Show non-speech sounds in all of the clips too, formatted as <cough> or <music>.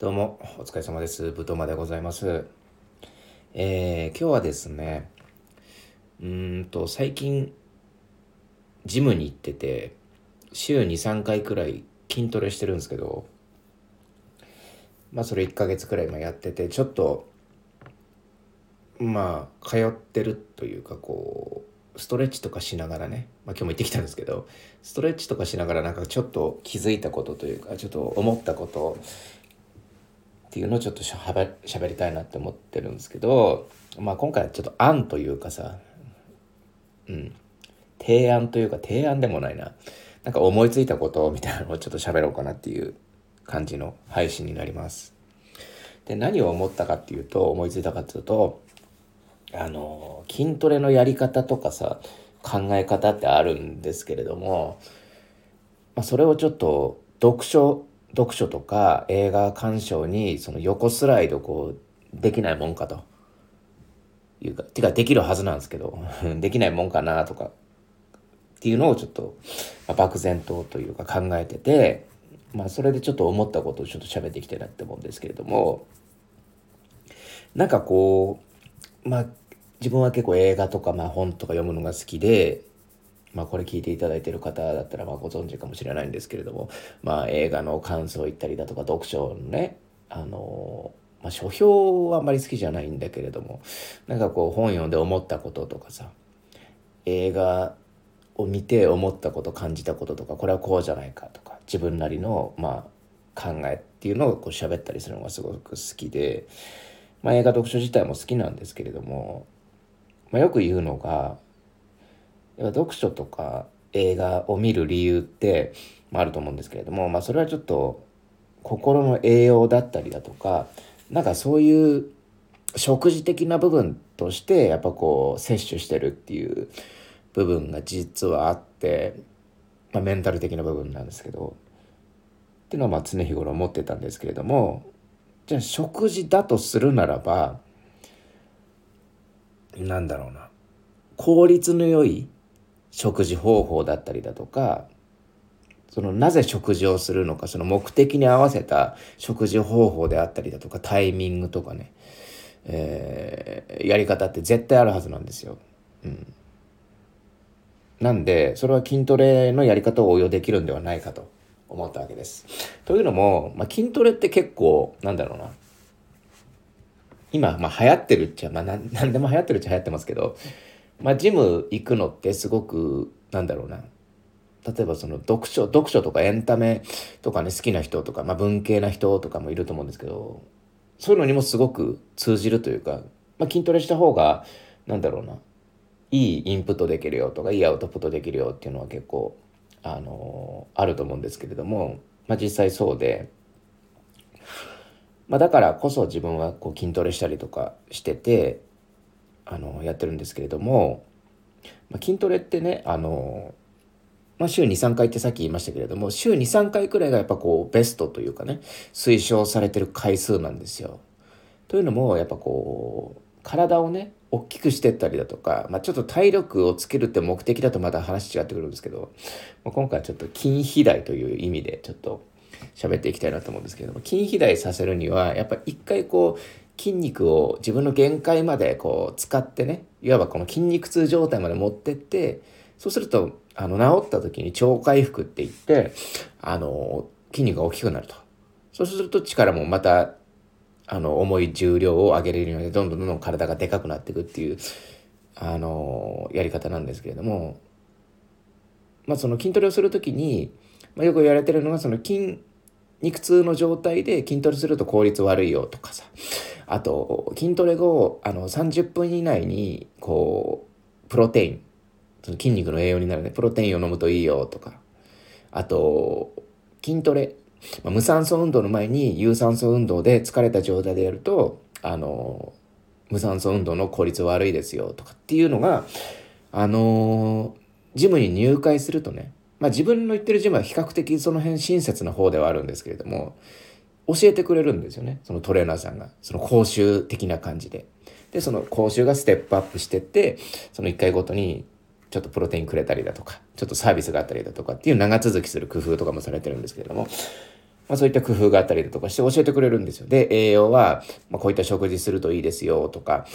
どうも、お疲れ様です。ぶとまでございます。えー、今日はですね、うんと、最近、ジムに行ってて、週2、3回くらい筋トレしてるんですけど、まあ、それ1ヶ月くらい今やってて、ちょっと、まあ、通ってるというか、こう、ストレッチとかしながらね、まあ、今日も行ってきたんですけど、ストレッチとかしながらなんかちょっと気づいたことというか、ちょっと思ったことっていうのをちょっとしゃべしゃべりたいなって思ってるんですけど、まあ、今回はちょっと案というかさ、うん、提案というか提案でもないななんか思いついたことみたいなのをちょっと喋ろうかなっていう感じの配信になります。で何を思ったかっていうと思いついたかっていうとあの筋トレのやり方とかさ考え方ってあるんですけれども、まあ、それをちょっと読書読書とか映画鑑賞にその横スライドこうできないもんかと。いうかてかできるはずなんですけど <laughs> できないもんかなとか。っていうのをちょっと、漠然とというか考えててまあそれでちょっと思ったことをちょっと喋っていきたいなって思うんですけれども。なんかこうまあ自分は結構映画とかまあ本とか読むのが好きでまあこれ聞いていただいてる方だったらまあご存知かもしれないんですけれどもまあ映画の感想を言ったりだとか読書のねあのまあ書評はあんまり好きじゃないんだけれどもなんかこう本読んで思ったこととかさ映画を見て思ったこと感じたこととかこれはこうじゃないかとか自分なりのまあ考えっていうのをこう喋ったりするのがすごく好きで、まあ、映画読書自体も好きなんですけれども、まあ、よく言うのが読書とか映画を見る理由って、まあ、あると思うんですけれども、まあ、それはちょっと心の栄養だったりだとかなんかそういう食事的な部分としてやっぱこう摂取してるっていう部分が実はあって、まあ、メンタル的な部分なんですけどっていうのはまあ常日頃思ってたんですけれどもじゃあ食事だとするならばなんだろうな効率の良い食事方法だったりだとかそのなぜ食事をするのかその目的に合わせた食事方法であったりだとかタイミングとかね、えーやり方って絶対あるはずなんですよ。うん、なんでそれは筋トレのやり方を応用できるんではないかと思ったわけです。というのも、まあ、筋トレって結構なんだろうな今、まあ、流行ってるっちゃ、まあ、なんなんでも流行ってるっちゃ流行ってますけど、まあ、ジム行くのってすごくなんだろうな。例えばその読書読書とかエンタメとかね好きな人とか、まあ、文系な人とかもいると思うんですけどそういうのにもすごく通じるというか、まあ、筋トレした方がなんだろうな。いいインプットできるよとかいいアウトプットできるよっていうのは結構あのあると思うんですけれども、まあ、実際そうで、まあ、だからこそ自分はこう筋トレしたりとかしててあのやってるんですけれども、まあ、筋トレってねあの、まあ、週23回ってさっき言いましたけれども週23回くらいがやっぱこうベストというかね推奨されてる回数なんですよ。というのもやっぱこう体をね大きくしてったりだとか、まあ、ちょっと体力をつけるって目的だとまた話違ってくるんですけど、まあ、今回はちょっと筋肥大という意味でちょっと喋っていきたいなと思うんですけれども筋肥大させるにはやっぱ一回こう筋肉を自分の限界までこう使ってねいわばこの筋肉痛状態まで持ってってそうするとあの治った時に超回復って言ってあの筋肉が大きくなると。そうすると力もまたあの重い重量を上げれるようにどんどんどんどん体がでかくなっていくっていうあのやり方なんですけれども、まあ、その筋トレをする時に、まあ、よく言われてるのがその筋肉痛の状態で筋トレすると効率悪いよとかさあと筋トレ後あの30分以内にこうプロテインその筋肉の栄養になるね。プロテインを飲むといいよとか。あと筋トレ。まあ、無酸素運動の前に有酸素運動で疲れた状態でやるとあの無酸素運動の効率悪いですよとか。っていうのがあのジムに入会するとね、まあ、自分の言ってるジムは比較的その辺親切な方ではあるんですけれども教えてくれるんですよねそのトレーナーさんがその講習的な感じで。でその講習がステップアップしてってその1回ごとにちょっとプロテインくれたりだとかちょっとサービスがあったりだとかっていう長続きする工夫とかもされてるんですけれどもまあ、そういった工夫があったりだとかして教えてくれるんですよ。で、栄養は、ま、こういった食事するといいですよとか、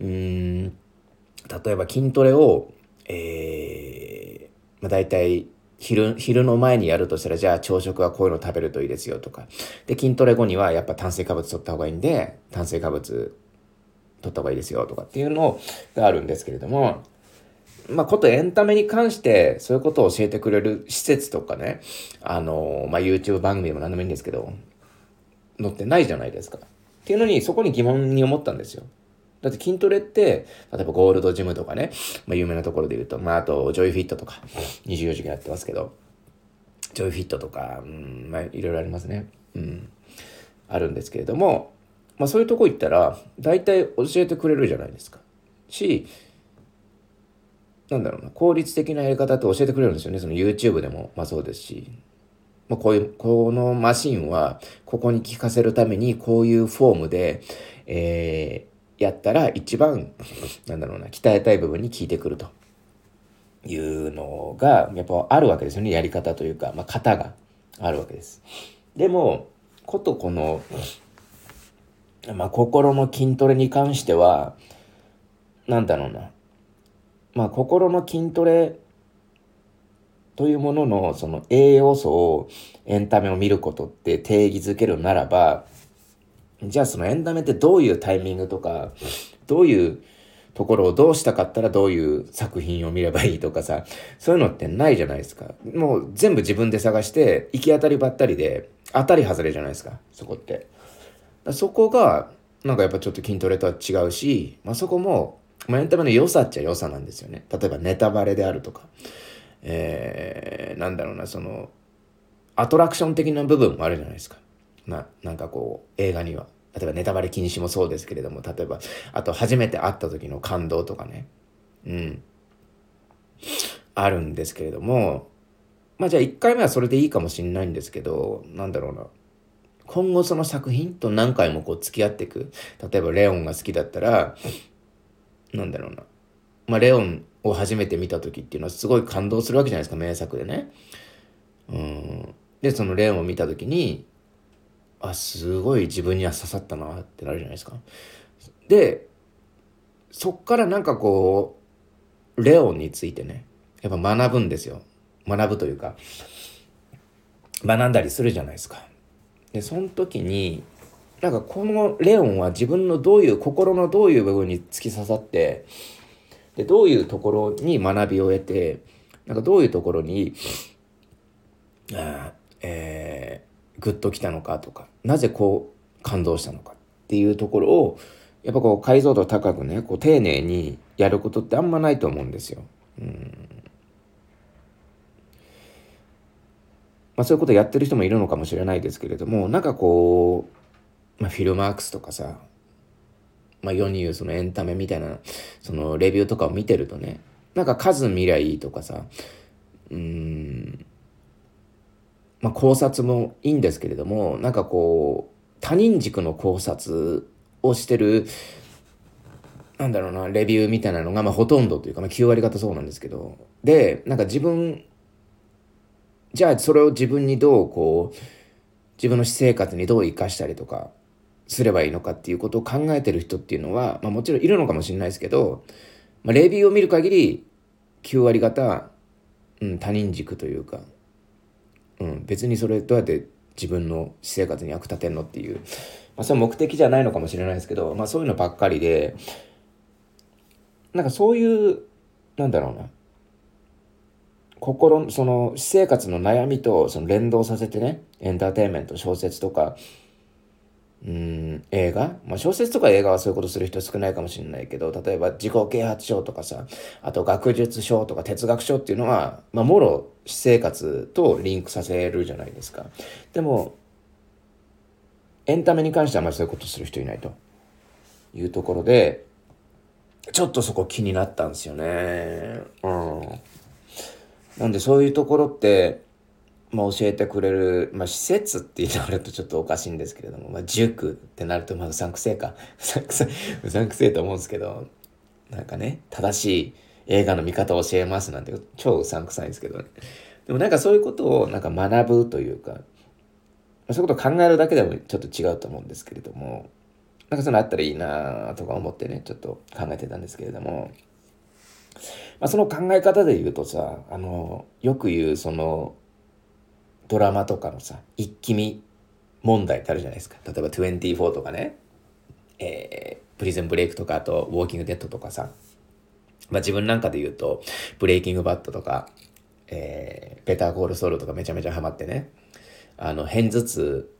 うん、例えば筋トレを、えー、まあ、大体昼、昼の前にやるとしたら、じゃあ朝食はこういうの食べるといいですよとか。で、筋トレ後にはやっぱ炭水化物取った方がいいんで、炭水化物取った方がいいですよとかっていうのがあるんですけれども、まあ、ことエンタメに関してそういうことを教えてくれる施設とかね、あの、まあ、YouTube 番組でも何でもいいんですけど、載ってないじゃないですか。っていうのに、そこに疑問に思ったんですよ。だって筋トレって、例えばゴールドジムとかね、まあ、有名なところで言うと、まあ、あと、ジョイフィットとか、24時間やってますけど、ジョイフィットとか、うん、まあ、いろいろありますね。うん。あるんですけれども、まあ、そういうとこ行ったら、大体教えてくれるじゃないですか。し、なんだろうな、効率的なやり方って教えてくれるんですよね。その YouTube でも、まあそうですし。まあ、こういう、このマシンは、ここに効かせるために、こういうフォームで、えー、やったら一番、<laughs> なんだろうな、鍛えたい部分に効いてくるというのが、やっぱあるわけですよね。やり方というか、まあ、型があるわけです。でも、ことこの、まあ、心の筋トレに関しては、なんだろうな、まあ、心の筋トレというもののその栄養素をエンタメを見ることって定義づけるならばじゃあそのエンタメってどういうタイミングとかどういうところをどうしたかったらどういう作品を見ればいいとかさそういうのってないじゃないですかもう全部自分で探して行き当たりばったりで当たり外れじゃないですかそこってそこがなんかやっぱちょっと筋トレとは違うし、まあ、そこもまあ、エンタメの良さっちゃ良さなんですよね。例えばネタバレであるとか、えー、なんだろうな、その、アトラクション的な部分もあるじゃないですか。まあ、なんかこう、映画には。例えばネタバレ禁止もそうですけれども、例えば、あと初めて会った時の感動とかね。うん。あるんですけれども、まあじゃあ1回目はそれでいいかもしれないんですけど、なんだろうな。今後その作品と何回もこう付き合っていく。例えばレオンが好きだったら、なんだろうな。まあ、レオンを初めて見た時っていうのはすごい感動するわけじゃないですか、名作でね。うん。で、そのレオンを見た時に、あ、すごい自分には刺さったなってなるじゃないですか。で、そっからなんかこう、レオンについてね、やっぱ学ぶんですよ。学ぶというか、学んだりするじゃないですか。で、その時に、なんかこのレオンは自分のどういう心のどういう部分に突き刺さってでどういうところに学びを得てなんかどういうところにあ、えー、グッときたのかとかなぜこう感動したのかっていうところをやっぱこう解像度高くねこう丁寧にやることってあんまないと思うんですよ。うんまあ、そういうことやってる人もいるのかもしれないですけれどもなんかこうまあ、フィルマークスとかさ、まあ、世に言うそのエンタメみたいな、そのレビューとかを見てるとね、なんか数見りゃいいとかさ、うん、まあ、考察もいいんですけれども、なんかこう、他人軸の考察をしてる、なんだろうな、レビューみたいなのが、まあ、ほとんどというか、まあ、9割方そうなんですけど、で、なんか自分、じゃあそれを自分にどうこう、自分の私生活にどう生かしたりとか、すればいいのかっていうことを考えてる人っていうのは、まあ、もちろんいるのかもしれないですけど、まあ、レビューを見る限り9割方、うん、他人軸というか、うん、別にそれどうやって自分の私生活に役立てんのっていう、まあ、それ目的じゃないのかもしれないですけど、まあ、そういうのばっかりでなんかそういうなんだろうな。心その私生活の悩みとその連動させてねエンターテインメント小説とかうん映画、まあ、小説とか映画はそういうことする人少ないかもしれないけど例えば自己啓発書とかさあと学術書とか哲学書っていうのは、まあ、もろ私生活とリンクさせるじゃないですか。でもエンタメに関してはあまりそういうことする人いないと。いうところでちょっとそこ気になったんですよね。うん。なんでそういうところってまあ、教えてくれる、まあ、施設って言われるとちょっとおかしいんですけれども、まあ、塾ってなると、まあ、うさんくせえか。うさんくせえ、うさんくせえと思うんですけど、なんかね、正しい映画の見方を教えますなんて、超うさんくさいんですけどね。でもなんかそういうことをなんか学ぶというか、そういうことを考えるだけでもちょっと違うと思うんですけれどもなんかそういうのあったらいいなとか思ってねちょっと考えてたんですけれども、まあ、その考え方で言うとさあのよく言うそのドラマとかのさ一気見問題ってあるじゃないですか。例えば24とかね。えー、プリズンブレイクとかあとウォーキングデッドとかさ。まあ自分なんかで言うとブレイキングバットとかえー、ペターコールソウルとかめちゃめちゃハマってね。あの片頭痛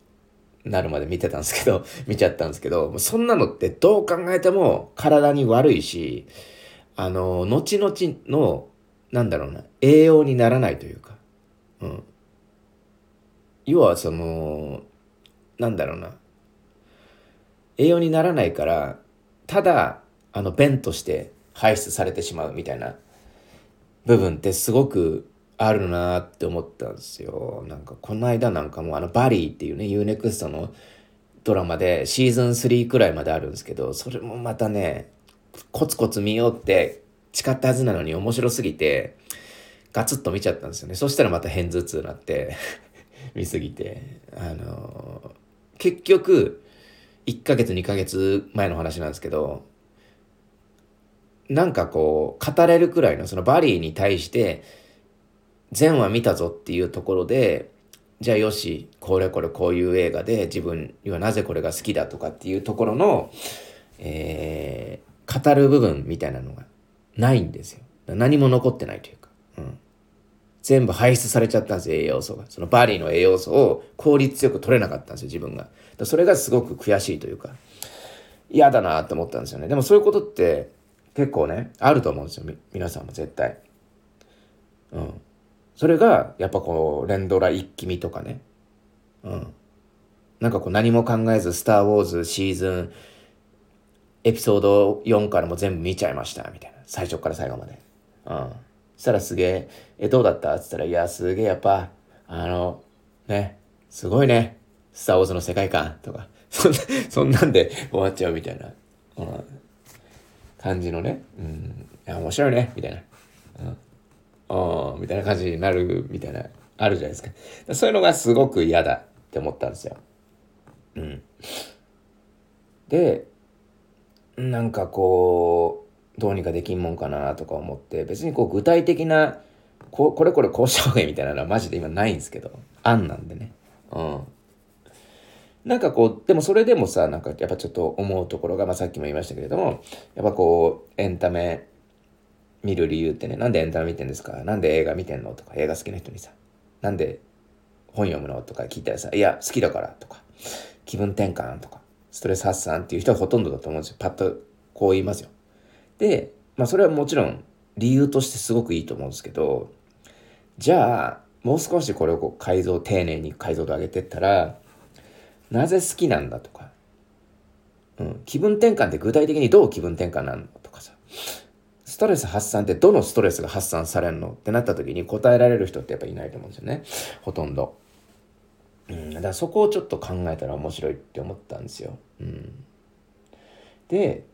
なるまで見てたんですけど <laughs> 見ちゃったんですけどそんなのってどう考えても体に悪いしあの後々のなんだろうな栄養にならないというか、うん、要はそのなんだろうな栄養にならないからただあの便として排出されてしまうみたいな部分ってすごくあるなって思ったんですよ。なんかこの間なんかもあのバリーっていうね UNEXT のドラマでシーズン3くらいまであるんですけどそれもまたねコツコツ見ようって誓ったはずなのに面白すぎてガツッと見ちゃったんですよね。そしたらまた片頭痛になって見すぎてあの結局1ヶ月2ヶ月前の話なんですけどなんかこう語れるくらいのそのバリーに対して全話見たぞっていうところで、じゃあよし、これこれこういう映画で自分にはなぜこれが好きだとかっていうところの、えー、語る部分みたいなのがないんですよ。何も残ってないという。全部排出されちゃったんですよ、栄養素が。そのバリーの栄養素を効率よく取れなかったんですよ、自分が。それがすごく悔しいというか、嫌だなって思ったんですよね。でもそういうことって結構ね、あると思うんですよ、皆さんも絶対。うん。それが、やっぱこう、連ドラ一気見とかね。うん。なんかこう何も考えず、スター・ウォーズシーズン、エピソード4からも全部見ちゃいました、みたいな。最初から最後まで。うん。したらすげえ、え、どうだった？っつったら、いや、すげえやっぱ、あの、ね、すごいね。スター・ウォーズの世界観とか、<laughs> そんな、そんなんで終わっちゃうみたいな、うん、感じのね。うん。いや、面白いね、みたいな。うんあみたいな感じになるみたいな、あるじゃないですか。そういうのがすごく嫌だって思ったんですよ。うん。で、なんかこう、どうにかできんもんかなとか思って、別にこう具体的な、ここれこれこうした方がいいみたいなのは <laughs> マジで今ないんですけど、案なんでね。うん。なんかこう、でもそれでもさ、なんかやっぱちょっと思うところが、まあさっきも言いましたけれども、やっぱこう、エンタメ見る理由ってね、なんでエンタメ見てんですか？なんで映画見てんの？とか、映画好きな人にさ、なんで本読むの？とか聞いたらさ、いや、好きだからとか、気分転換とか、ストレス発散っていう人がほとんどだと思うんですよ。パッとこう言いますよ。で、まあそれはもちろん理由としてすごくいいと思うんですけど、じゃあ、もう少しこれをこう改造、丁寧に解像度上げてったら、なぜ好きなんだとか、うん、気分転換って具体的にどう気分転換なのとかさ、ストレス発散ってどのストレスが発散されるのってなった時に答えられる人ってやっぱいないと思うんですよね。ほとんど。うん、だからそこをちょっと考えたら面白いって思ったんですよ。うん、で、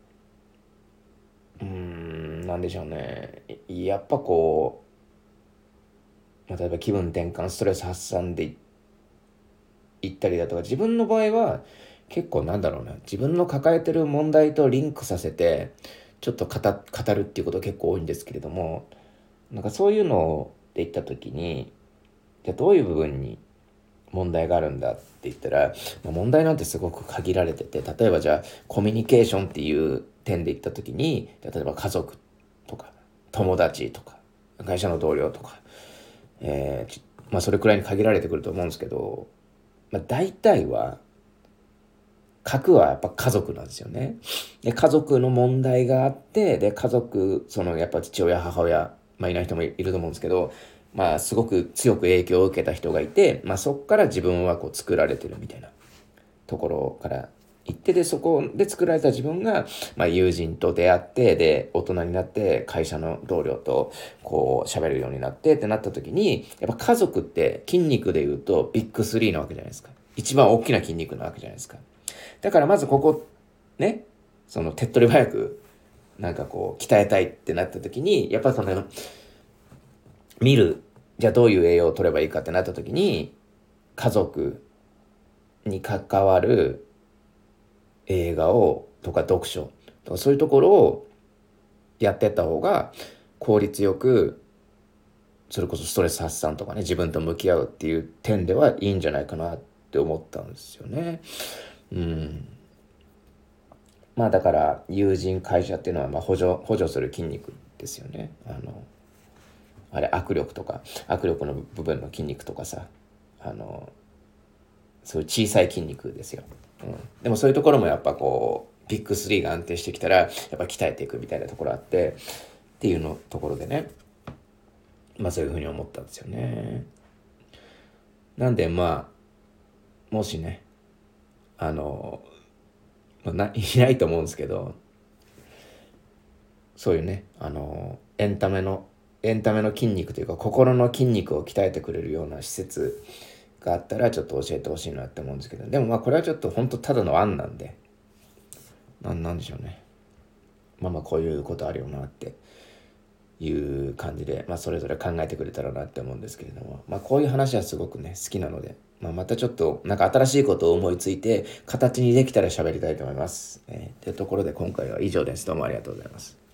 うん、なんでしょうね。やっぱこう、例えば気分転換、ストレス発散でいったりだとか、自分の場合は結構なんだろうな、自分の抱えてる問題とリンクさせて、ちょっと語語るっていうこと結構多いんですけれどもなんかそういうので言った時にじゃどういう部分に問題があるんだって言ったら、まあ、問題なんてすごく限られてて例えばじゃあコミュニケーションっていう点で言った時に例えば家族とか友達とか会社の同僚とか、えーまあ、それくらいに限られてくると思うんですけど、まあ、大体は核はやっぱ家族なんですよね。で、家族の問題があって、で、家族、そのやっぱ父親、母親、まあいない人もいると思うんですけど、まあすごく強く影響を受けた人がいて、まあそっから自分はこう作られてるみたいなところから行って、で、そこで作られた自分が、まあ友人と出会って、で、大人になって会社の同僚とこう喋るようになってってなった時に、やっぱ家族って筋肉で言うとビッグスリーなわけじゃないですか。一番大きな筋肉なわけじゃないですか。だからまずここ、ね、その手っ取り早く、なんかこう、鍛えたいってなった時に、やっぱその、見る、じゃあどういう栄養を取ればいいかってなった時に、家族に関わる映画をとか読書とかそういうところをやってった方が効率よくそれこそストレス発散とかね自分と向き合うっていう点ではいいんじゃないかなって思ったんですよね。うん、まあだから友人会社っていうのはまあ補助補助する筋肉ですよね。あのあれ握力とか握力の部分の筋肉とかさあのそういう小さい筋肉ですよ。うん、でもそういうところもやっぱこうビッグ3が安定してきたらやっぱ鍛えていくみたいなところあってっていうのところでねまあそういうふうに思ったんですよね。なんでまあもしねあの、まあ、な <laughs> いないと思うんですけどそういうねあのエンタメのエンタメの筋肉というか心の筋肉を鍛えてくれるような施設があったらちょっと教えてほしいなって思うんですけどでもまあこれはちょっと本当ただの案なんでなんなんでしょうねまあまあこういうことあるよなっていう感じで、まあ、それぞれ考えてくれたらなって思うんですけれども、まあ、こういう話はすごくね好きなので、まあ、またちょっとなんか新しいことを思いついて形にできたら喋りたいと思います。えー、というところで今回は以上です。どうもありがとうございます。